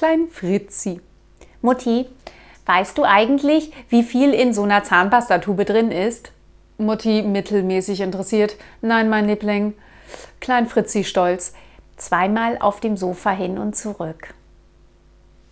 Klein Fritzi. Mutti, weißt du eigentlich, wie viel in so einer Zahnpastatube drin ist? Mutti mittelmäßig interessiert. Nein, mein Liebling. Klein Fritzi stolz. Zweimal auf dem Sofa hin und zurück.